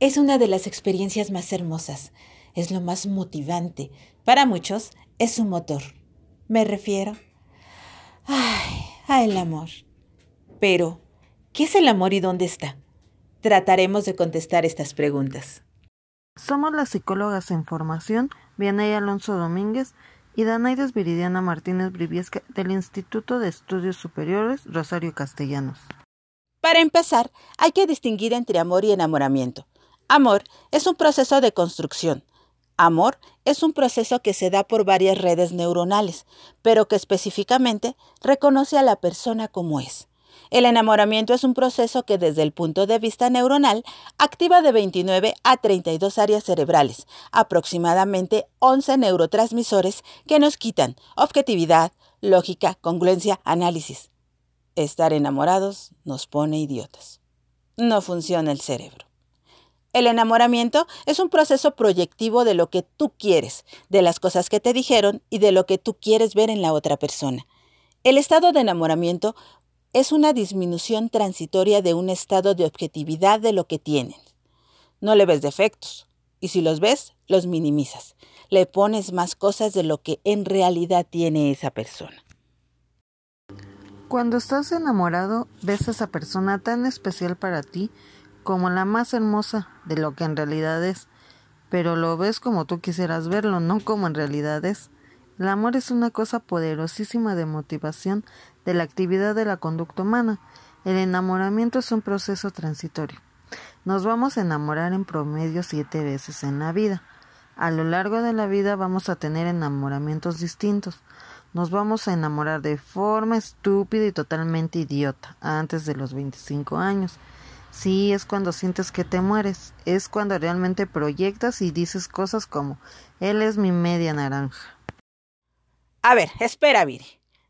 es una de las experiencias más hermosas, es lo más motivante. Para muchos es su motor. Me refiero ay, a el amor. Pero, ¿qué es el amor y dónde está? Trataremos de contestar estas preguntas. Somos las psicólogas en formación, Vianey Alonso Domínguez y Danaides Viridiana Martínez Briviesca del Instituto de Estudios Superiores Rosario Castellanos. Para empezar, hay que distinguir entre amor y enamoramiento. Amor es un proceso de construcción. Amor es un proceso que se da por varias redes neuronales, pero que específicamente reconoce a la persona como es. El enamoramiento es un proceso que desde el punto de vista neuronal activa de 29 a 32 áreas cerebrales, aproximadamente 11 neurotransmisores que nos quitan objetividad, lógica, congruencia, análisis. Estar enamorados nos pone idiotas. No funciona el cerebro. El enamoramiento es un proceso proyectivo de lo que tú quieres, de las cosas que te dijeron y de lo que tú quieres ver en la otra persona. El estado de enamoramiento es una disminución transitoria de un estado de objetividad de lo que tienen. No le ves defectos, y si los ves, los minimizas. Le pones más cosas de lo que en realidad tiene esa persona. Cuando estás enamorado, ves a esa persona tan especial para ti como la más hermosa de lo que en realidad es, pero lo ves como tú quisieras verlo, no como en realidad es. El amor es una cosa poderosísima de motivación de la actividad de la conducta humana. El enamoramiento es un proceso transitorio. Nos vamos a enamorar en promedio siete veces en la vida. A lo largo de la vida vamos a tener enamoramientos distintos. Nos vamos a enamorar de forma estúpida y totalmente idiota antes de los 25 años. Sí, es cuando sientes que te mueres, es cuando realmente proyectas y dices cosas como Él es mi media naranja. A ver, espera, Viri.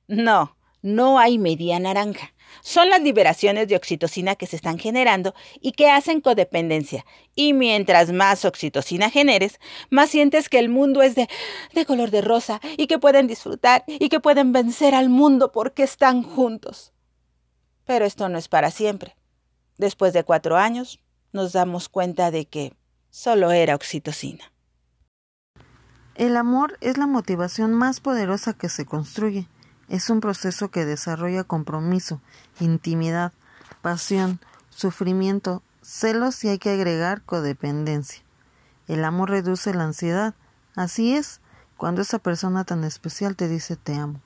No, no hay media naranja. Son las liberaciones de oxitocina que se están generando y que hacen codependencia. Y mientras más oxitocina generes, más sientes que el mundo es de, de color de rosa y que pueden disfrutar y que pueden vencer al mundo porque están juntos. Pero esto no es para siempre. Después de cuatro años, nos damos cuenta de que solo era oxitocina. El amor es la motivación más poderosa que se construye. Es un proceso que desarrolla compromiso, intimidad, pasión, sufrimiento, celos y hay que agregar codependencia. El amor reduce la ansiedad. Así es, cuando esa persona tan especial te dice te amo.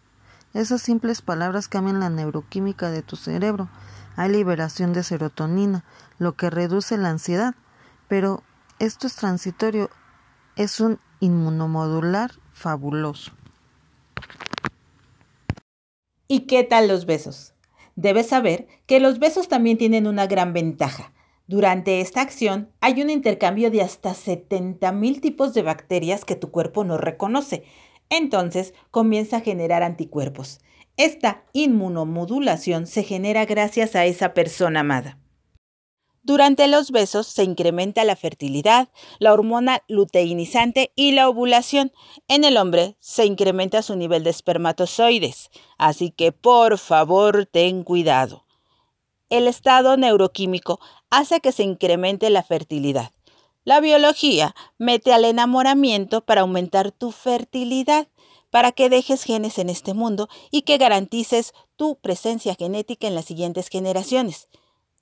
Esas simples palabras cambian la neuroquímica de tu cerebro, hay liberación de serotonina, lo que reduce la ansiedad, pero esto es transitorio, es un inmunomodular fabuloso. ¿Y qué tal los besos? Debes saber que los besos también tienen una gran ventaja. Durante esta acción hay un intercambio de hasta 70.000 tipos de bacterias que tu cuerpo no reconoce. Entonces comienza a generar anticuerpos. Esta inmunomodulación se genera gracias a esa persona amada. Durante los besos se incrementa la fertilidad, la hormona luteinizante y la ovulación. En el hombre se incrementa su nivel de espermatozoides, así que por favor ten cuidado. El estado neuroquímico hace que se incremente la fertilidad. La biología mete al enamoramiento para aumentar tu fertilidad para que dejes genes en este mundo y que garantices tu presencia genética en las siguientes generaciones.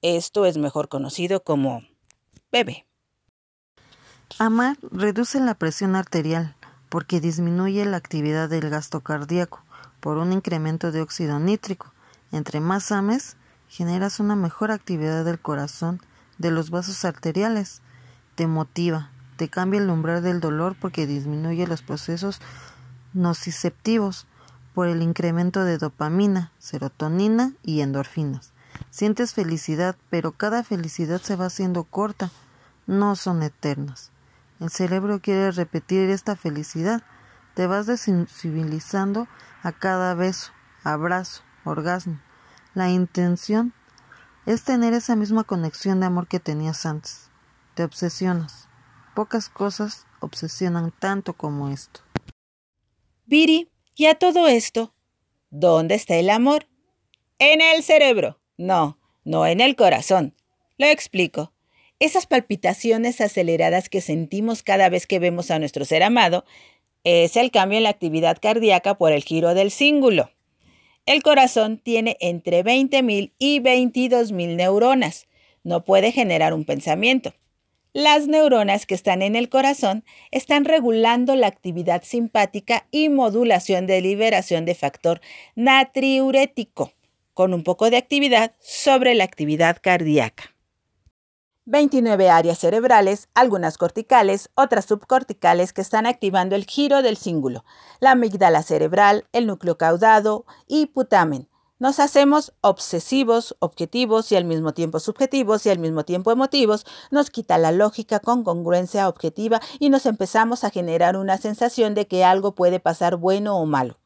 Esto es mejor conocido como bebé. Amar reduce la presión arterial porque disminuye la actividad del gasto cardíaco por un incremento de óxido nítrico. Entre más ames, generas una mejor actividad del corazón, de los vasos arteriales. Te motiva, te cambia el umbral del dolor porque disminuye los procesos nociceptivos por el incremento de dopamina, serotonina y endorfinas. Sientes felicidad, pero cada felicidad se va haciendo corta, no son eternas. El cerebro quiere repetir esta felicidad. Te vas desensibilizando a cada beso, abrazo, orgasmo. La intención es tener esa misma conexión de amor que tenías antes. Te obsesionas. Pocas cosas obsesionan tanto como esto. Viri, y a todo esto, ¿dónde está el amor? En el cerebro. No, no en el corazón. Lo explico. Esas palpitaciones aceleradas que sentimos cada vez que vemos a nuestro ser amado es el cambio en la actividad cardíaca por el giro del cíngulo. El corazón tiene entre 20.000 y 22.000 neuronas. No puede generar un pensamiento. Las neuronas que están en el corazón están regulando la actividad simpática y modulación de liberación de factor natriurético, con un poco de actividad sobre la actividad cardíaca. 29 áreas cerebrales, algunas corticales, otras subcorticales que están activando el giro del cíngulo, la amígdala cerebral, el núcleo caudado y putamen. Nos hacemos obsesivos, objetivos y al mismo tiempo subjetivos y al mismo tiempo emotivos, nos quita la lógica con congruencia objetiva y nos empezamos a generar una sensación de que algo puede pasar bueno o malo.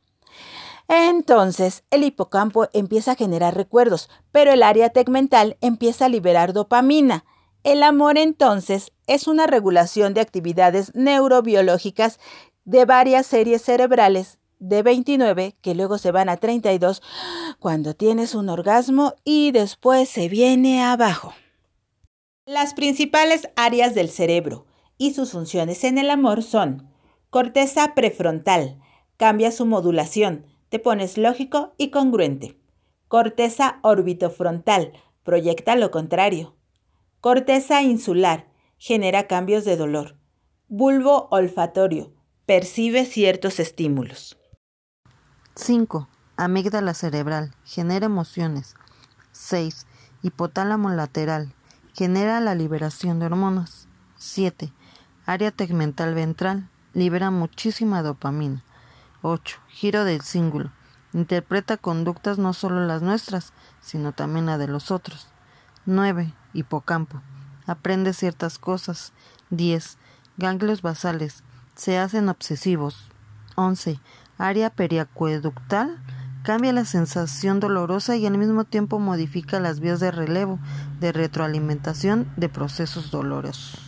Entonces, el hipocampo empieza a generar recuerdos, pero el área tegmental empieza a liberar dopamina. El amor entonces es una regulación de actividades neurobiológicas de varias series cerebrales de 29 que luego se van a 32 cuando tienes un orgasmo y después se viene abajo. Las principales áreas del cerebro y sus funciones en el amor son corteza prefrontal, cambia su modulación, te pones lógico y congruente. Corteza orbitofrontal, proyecta lo contrario. Corteza insular. Genera cambios de dolor. Bulbo olfatorio. Percibe ciertos estímulos. 5. Amígdala cerebral. Genera emociones. 6. Hipotálamo lateral. Genera la liberación de hormonas. 7. Área tegmental ventral. Libera muchísima dopamina. 8. Giro del cíngulo. Interpreta conductas no solo las nuestras, sino también la de los otros. 9. Hipocampo. Aprende ciertas cosas. 10. Ganglios basales. Se hacen obsesivos. 11. Área periacueductal. Cambia la sensación dolorosa y al mismo tiempo modifica las vías de relevo, de retroalimentación de procesos dolorosos.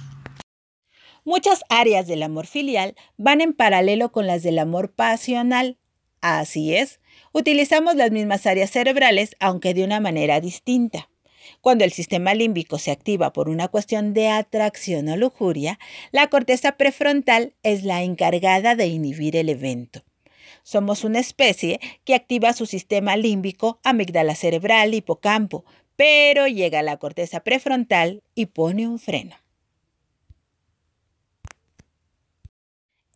Muchas áreas del amor filial van en paralelo con las del amor pasional. Así es, utilizamos las mismas áreas cerebrales, aunque de una manera distinta. Cuando el sistema límbico se activa por una cuestión de atracción o lujuria, la corteza prefrontal es la encargada de inhibir el evento. Somos una especie que activa su sistema límbico, amígdala cerebral, hipocampo, pero llega a la corteza prefrontal y pone un freno.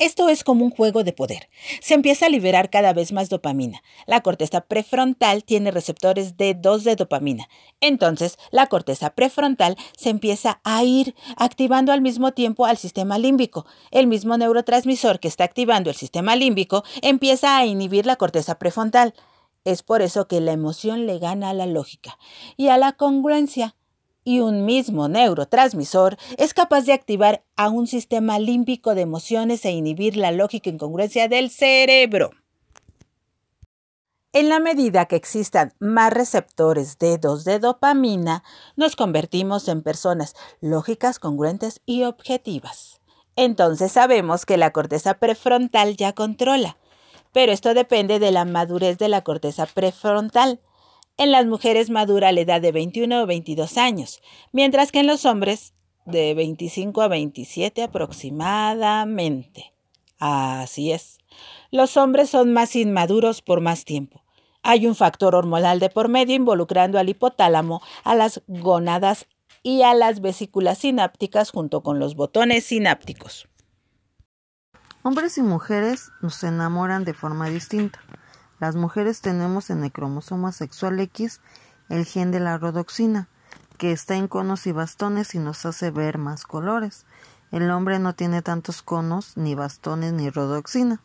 Esto es como un juego de poder. Se empieza a liberar cada vez más dopamina. La corteza prefrontal tiene receptores de 2 de dopamina. Entonces, la corteza prefrontal se empieza a ir activando al mismo tiempo al sistema límbico. El mismo neurotransmisor que está activando el sistema límbico empieza a inhibir la corteza prefrontal. Es por eso que la emoción le gana a la lógica y a la congruencia y un mismo neurotransmisor es capaz de activar a un sistema límbico de emociones e inhibir la lógica incongruencia del cerebro. En la medida que existan más receptores de 2 de dopamina, nos convertimos en personas lógicas, congruentes y objetivas. Entonces sabemos que la corteza prefrontal ya controla, pero esto depende de la madurez de la corteza prefrontal en las mujeres madura la edad de 21 o 22 años, mientras que en los hombres de 25 a 27 aproximadamente. Así es. Los hombres son más inmaduros por más tiempo. Hay un factor hormonal de por medio involucrando al hipotálamo, a las gónadas y a las vesículas sinápticas junto con los botones sinápticos. Hombres y mujeres nos enamoran de forma distinta. Las mujeres tenemos en el cromosoma sexual X el gen de la rodoxina, que está en conos y bastones y nos hace ver más colores. El hombre no tiene tantos conos, ni bastones, ni rodoxina.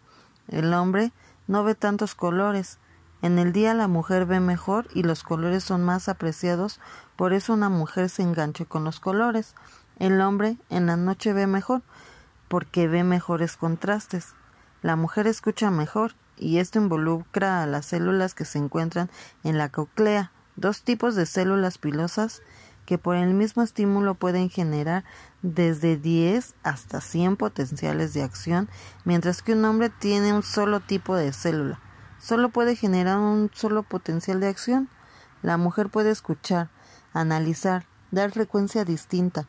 El hombre no ve tantos colores. En el día la mujer ve mejor y los colores son más apreciados, por eso una mujer se engancha con los colores. El hombre en la noche ve mejor, porque ve mejores contrastes. La mujer escucha mejor y esto involucra a las células que se encuentran en la coclea, dos tipos de células pilosas que por el mismo estímulo pueden generar desde 10 hasta 100 potenciales de acción, mientras que un hombre tiene un solo tipo de célula. Solo puede generar un solo potencial de acción. La mujer puede escuchar, analizar, dar frecuencia distinta,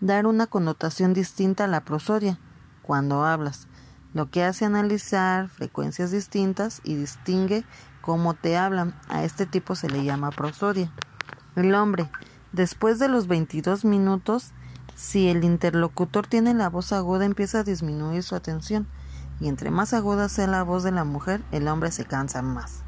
dar una connotación distinta a la prosodia cuando hablas, lo que hace analizar frecuencias distintas y distingue cómo te hablan. A este tipo se le llama prosodia. El hombre, después de los 22 minutos, si el interlocutor tiene la voz aguda, empieza a disminuir su atención, y entre más aguda sea la voz de la mujer, el hombre se cansa más.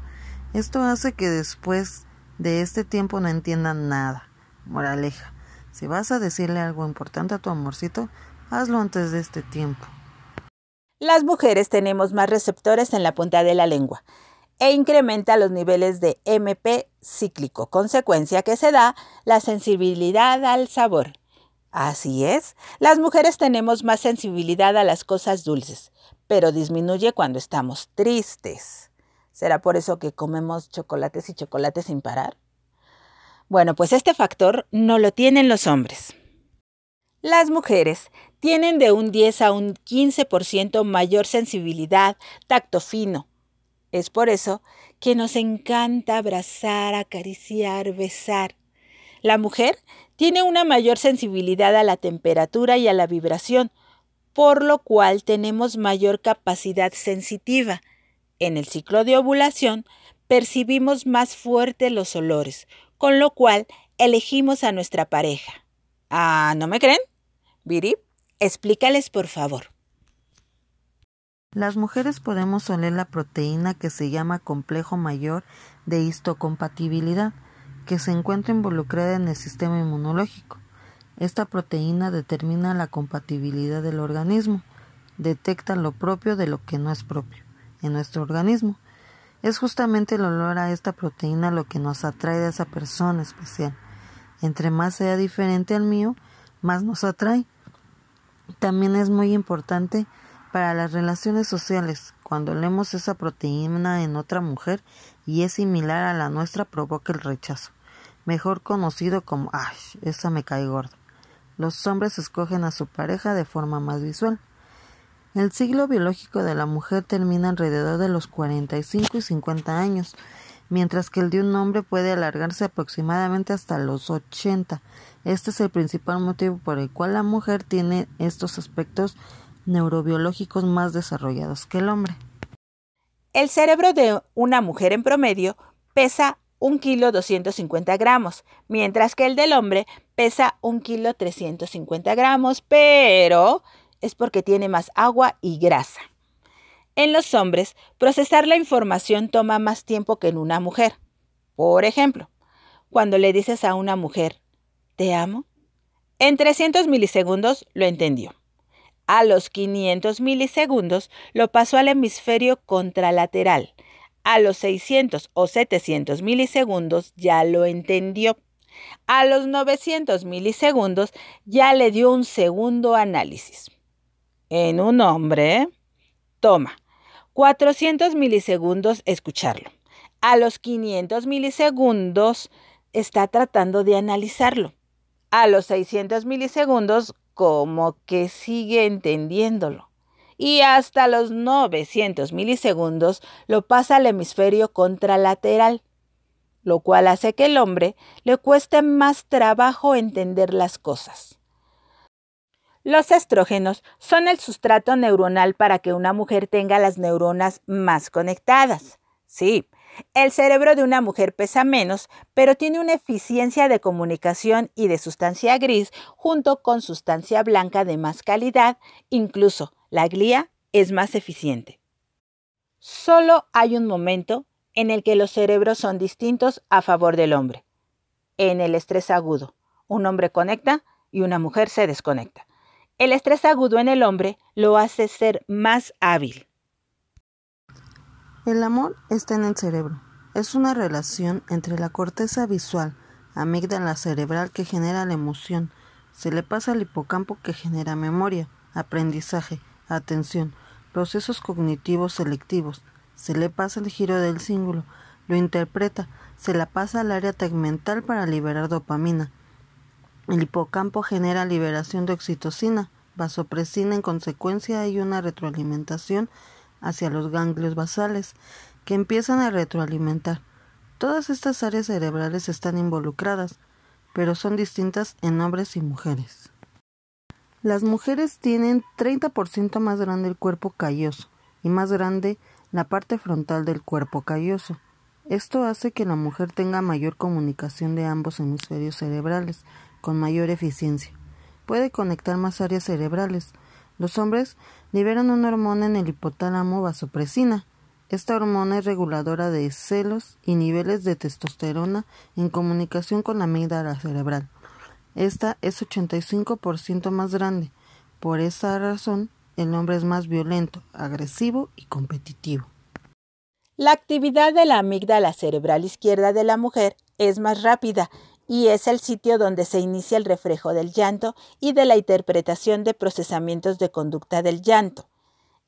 Esto hace que después de este tiempo no entiendan nada. Moraleja. Si vas a decirle algo importante a tu amorcito, hazlo antes de este tiempo. Las mujeres tenemos más receptores en la punta de la lengua e incrementa los niveles de MP cíclico, consecuencia que se da la sensibilidad al sabor. Así es, las mujeres tenemos más sensibilidad a las cosas dulces, pero disminuye cuando estamos tristes. ¿Será por eso que comemos chocolates y chocolates sin parar? Bueno, pues este factor no lo tienen los hombres. Las mujeres tienen de un 10 a un 15% mayor sensibilidad, tacto fino. Es por eso que nos encanta abrazar, acariciar, besar. La mujer tiene una mayor sensibilidad a la temperatura y a la vibración, por lo cual tenemos mayor capacidad sensitiva. En el ciclo de ovulación percibimos más fuerte los olores, con lo cual elegimos a nuestra pareja. Ah, ¿no me creen? Viri, explícales por favor. Las mujeres podemos oler la proteína que se llama complejo mayor de histocompatibilidad, que se encuentra involucrada en el sistema inmunológico. Esta proteína determina la compatibilidad del organismo, detecta lo propio de lo que no es propio en nuestro organismo es justamente el olor a esta proteína lo que nos atrae de esa persona especial. Entre más sea diferente al mío, más nos atrae. También es muy importante para las relaciones sociales. Cuando leemos esa proteína en otra mujer y es similar a la nuestra, provoca el rechazo, mejor conocido como ¡ay! Esa me cae gordo. Los hombres escogen a su pareja de forma más visual. El ciclo biológico de la mujer termina alrededor de los 45 y 50 años, mientras que el de un hombre puede alargarse aproximadamente hasta los 80. Este es el principal motivo por el cual la mujer tiene estos aspectos neurobiológicos más desarrollados que el hombre. El cerebro de una mujer en promedio pesa un kilo 250 gramos, mientras que el del hombre pesa un kilo 350 gramos, pero es porque tiene más agua y grasa. En los hombres, procesar la información toma más tiempo que en una mujer. Por ejemplo, cuando le dices a una mujer, te amo, en 300 milisegundos lo entendió. A los 500 milisegundos lo pasó al hemisferio contralateral. A los 600 o 700 milisegundos ya lo entendió. A los 900 milisegundos ya le dio un segundo análisis en un hombre toma 400 milisegundos escucharlo. A los 500 milisegundos está tratando de analizarlo. A los 600 milisegundos como que sigue entendiéndolo. Y hasta los 900 milisegundos lo pasa al hemisferio contralateral, lo cual hace que el hombre le cueste más trabajo entender las cosas. Los estrógenos son el sustrato neuronal para que una mujer tenga las neuronas más conectadas. Sí, el cerebro de una mujer pesa menos, pero tiene una eficiencia de comunicación y de sustancia gris junto con sustancia blanca de más calidad, incluso la glía es más eficiente. Solo hay un momento en el que los cerebros son distintos a favor del hombre. En el estrés agudo, un hombre conecta y una mujer se desconecta. El estrés agudo en el hombre lo hace ser más hábil. El amor está en el cerebro. Es una relación entre la corteza visual, amígdala cerebral que genera la emoción, se le pasa al hipocampo que genera memoria, aprendizaje, atención, procesos cognitivos selectivos, se le pasa el giro del cíngulo, lo interpreta, se la pasa al área tegmental para liberar dopamina, el hipocampo genera liberación de oxitocina, vasopresina, en consecuencia hay una retroalimentación hacia los ganglios basales que empiezan a retroalimentar. Todas estas áreas cerebrales están involucradas, pero son distintas en hombres y mujeres. Las mujeres tienen 30% más grande el cuerpo calloso y más grande la parte frontal del cuerpo calloso. Esto hace que la mujer tenga mayor comunicación de ambos hemisferios cerebrales, con mayor eficiencia. Puede conectar más áreas cerebrales. Los hombres liberan una hormona en el hipotálamo vasopresina. Esta hormona es reguladora de celos y niveles de testosterona en comunicación con la amígdala cerebral. Esta es 85% más grande. Por esa razón, el hombre es más violento, agresivo y competitivo. La actividad de la amígdala cerebral izquierda de la mujer es más rápida y es el sitio donde se inicia el reflejo del llanto y de la interpretación de procesamientos de conducta del llanto.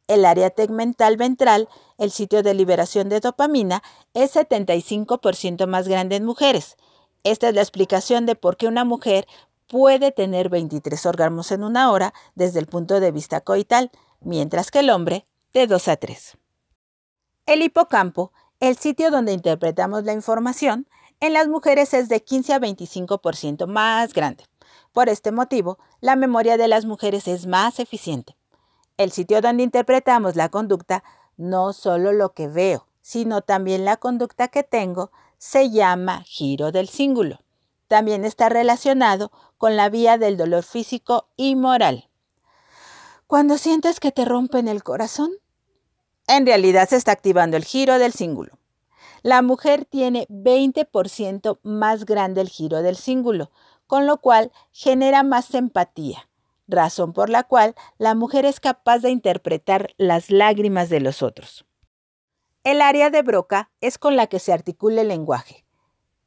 El área tegmental ventral, el sitio de liberación de dopamina, es 75% más grande en mujeres. Esta es la explicación de por qué una mujer puede tener 23 órganos en una hora desde el punto de vista coital, mientras que el hombre de 2 a 3. El hipocampo, el sitio donde interpretamos la información, en las mujeres es de 15 a 25% más grande. Por este motivo, la memoria de las mujeres es más eficiente. El sitio donde interpretamos la conducta, no solo lo que veo, sino también la conducta que tengo, se llama giro del cíngulo. También está relacionado con la vía del dolor físico y moral. Cuando sientes que te rompen el corazón, en realidad se está activando el giro del cíngulo. La mujer tiene 20% más grande el giro del cíngulo, con lo cual genera más empatía, razón por la cual la mujer es capaz de interpretar las lágrimas de los otros. El área de Broca es con la que se articula el lenguaje.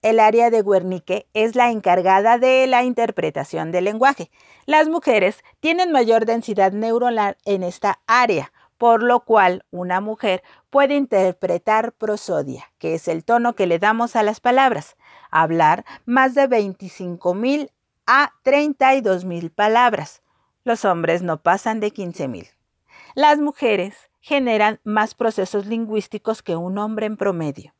El área de Wernicke es la encargada de la interpretación del lenguaje. Las mujeres tienen mayor densidad neuronal en esta área, por lo cual una mujer puede interpretar prosodia, que es el tono que le damos a las palabras, hablar más de 25.000 a 32.000 palabras. Los hombres no pasan de 15.000. Las mujeres generan más procesos lingüísticos que un hombre en promedio.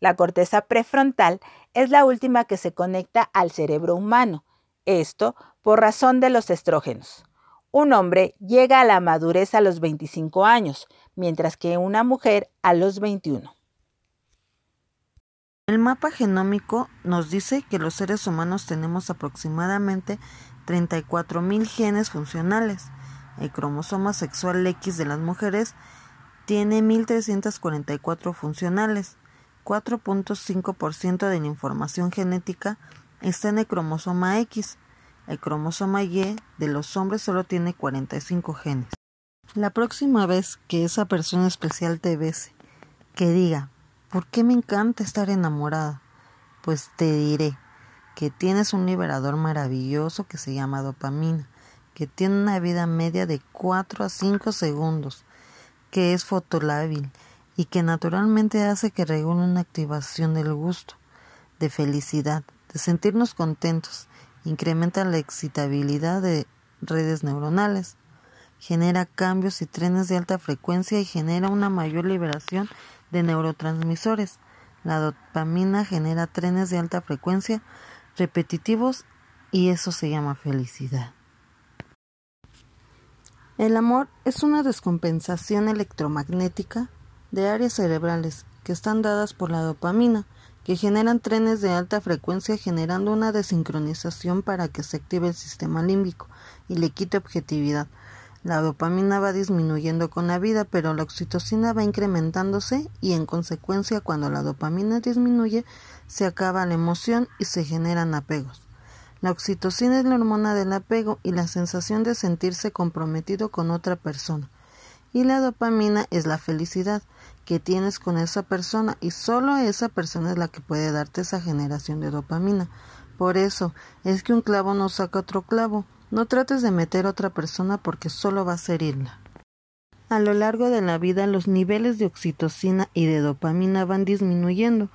La corteza prefrontal es la última que se conecta al cerebro humano, esto por razón de los estrógenos. Un hombre llega a la madurez a los 25 años, mientras que una mujer a los 21. El mapa genómico nos dice que los seres humanos tenemos aproximadamente 34.000 genes funcionales. El cromosoma sexual X de las mujeres tiene 1.344 funcionales. 4.5% de la información genética está en el cromosoma X. El cromosoma Y de los hombres solo tiene 45 genes. La próxima vez que esa persona especial te bese, que diga, ¿por qué me encanta estar enamorada? Pues te diré que tienes un liberador maravilloso que se llama dopamina que tiene una vida media de 4 a 5 segundos, que es fotolábil y que naturalmente hace que regule una activación del gusto, de felicidad, de sentirnos contentos, incrementa la excitabilidad de redes neuronales, genera cambios y trenes de alta frecuencia y genera una mayor liberación de neurotransmisores. La dopamina genera trenes de alta frecuencia repetitivos y eso se llama felicidad. El amor es una descompensación electromagnética de áreas cerebrales que están dadas por la dopamina, que generan trenes de alta frecuencia generando una desincronización para que se active el sistema límbico y le quite objetividad. La dopamina va disminuyendo con la vida, pero la oxitocina va incrementándose y en consecuencia cuando la dopamina disminuye se acaba la emoción y se generan apegos. La oxitocina es la hormona del apego y la sensación de sentirse comprometido con otra persona. Y la dopamina es la felicidad que tienes con esa persona y solo esa persona es la que puede darte esa generación de dopamina. Por eso es que un clavo no saca otro clavo. No trates de meter a otra persona porque solo vas a herirla. A lo largo de la vida los niveles de oxitocina y de dopamina van disminuyendo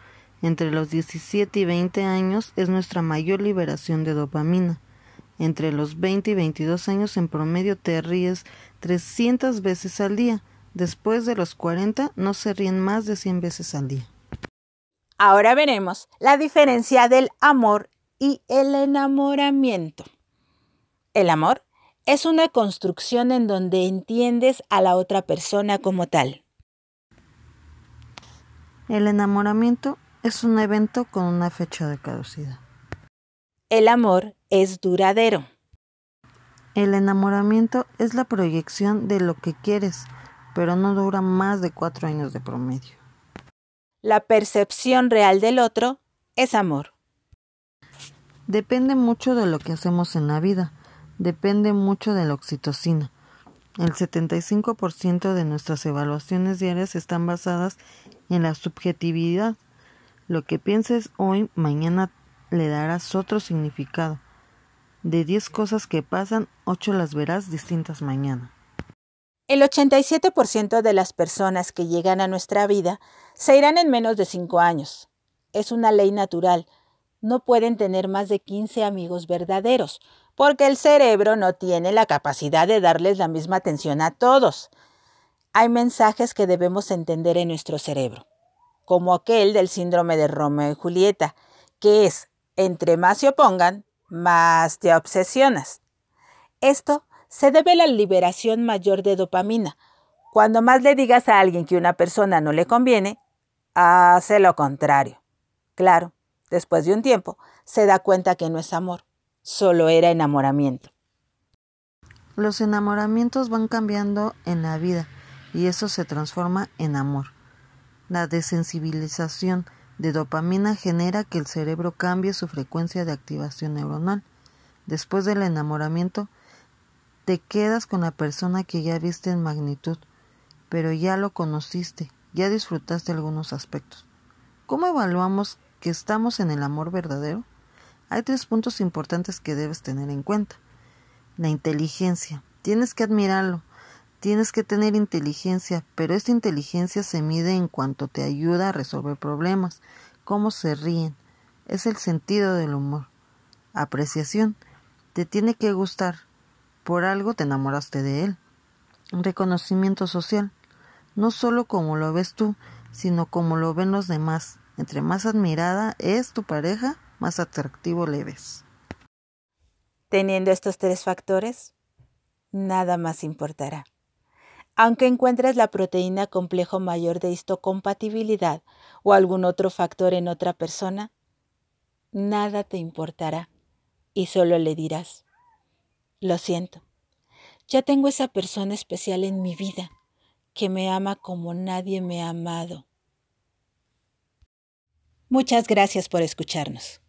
entre los 17 y 20 años es nuestra mayor liberación de dopamina. Entre los 20 y 22 años en promedio te ríes 300 veces al día. Después de los 40 no se ríen más de 100 veces al día. Ahora veremos la diferencia del amor y el enamoramiento. El amor es una construcción en donde entiendes a la otra persona como tal. El enamoramiento es un evento con una fecha de caducidad. El amor es duradero. El enamoramiento es la proyección de lo que quieres, pero no dura más de cuatro años de promedio. La percepción real del otro es amor. Depende mucho de lo que hacemos en la vida, depende mucho de la oxitocina. El 75% de nuestras evaluaciones diarias están basadas en la subjetividad. Lo que pienses hoy, mañana le darás otro significado. De 10 cosas que pasan, 8 las verás distintas mañana. El 87% de las personas que llegan a nuestra vida se irán en menos de 5 años. Es una ley natural. No pueden tener más de 15 amigos verdaderos, porque el cerebro no tiene la capacidad de darles la misma atención a todos. Hay mensajes que debemos entender en nuestro cerebro, como aquel del síndrome de Romeo y Julieta, que es, entre más se opongan, más te obsesionas. Esto se debe la liberación mayor de dopamina. Cuando más le digas a alguien que una persona no le conviene, hace lo contrario. Claro, después de un tiempo, se da cuenta que no es amor, solo era enamoramiento. Los enamoramientos van cambiando en la vida y eso se transforma en amor. La desensibilización de dopamina genera que el cerebro cambie su frecuencia de activación neuronal. Después del enamoramiento, te quedas con la persona que ya viste en magnitud, pero ya lo conociste, ya disfrutaste algunos aspectos. ¿Cómo evaluamos que estamos en el amor verdadero? Hay tres puntos importantes que debes tener en cuenta. La inteligencia. Tienes que admirarlo. Tienes que tener inteligencia, pero esta inteligencia se mide en cuanto te ayuda a resolver problemas, cómo se ríen. Es el sentido del humor. Apreciación. Te tiene que gustar, por algo te enamoraste de él. Reconocimiento social. No solo como lo ves tú, sino como lo ven los demás. Entre más admirada es tu pareja, más atractivo le ves. Teniendo estos tres factores, nada más importará. Aunque encuentres la proteína complejo mayor de histocompatibilidad o algún otro factor en otra persona, nada te importará y solo le dirás, lo siento. Ya tengo esa persona especial en mi vida que me ama como nadie me ha amado. Muchas gracias por escucharnos.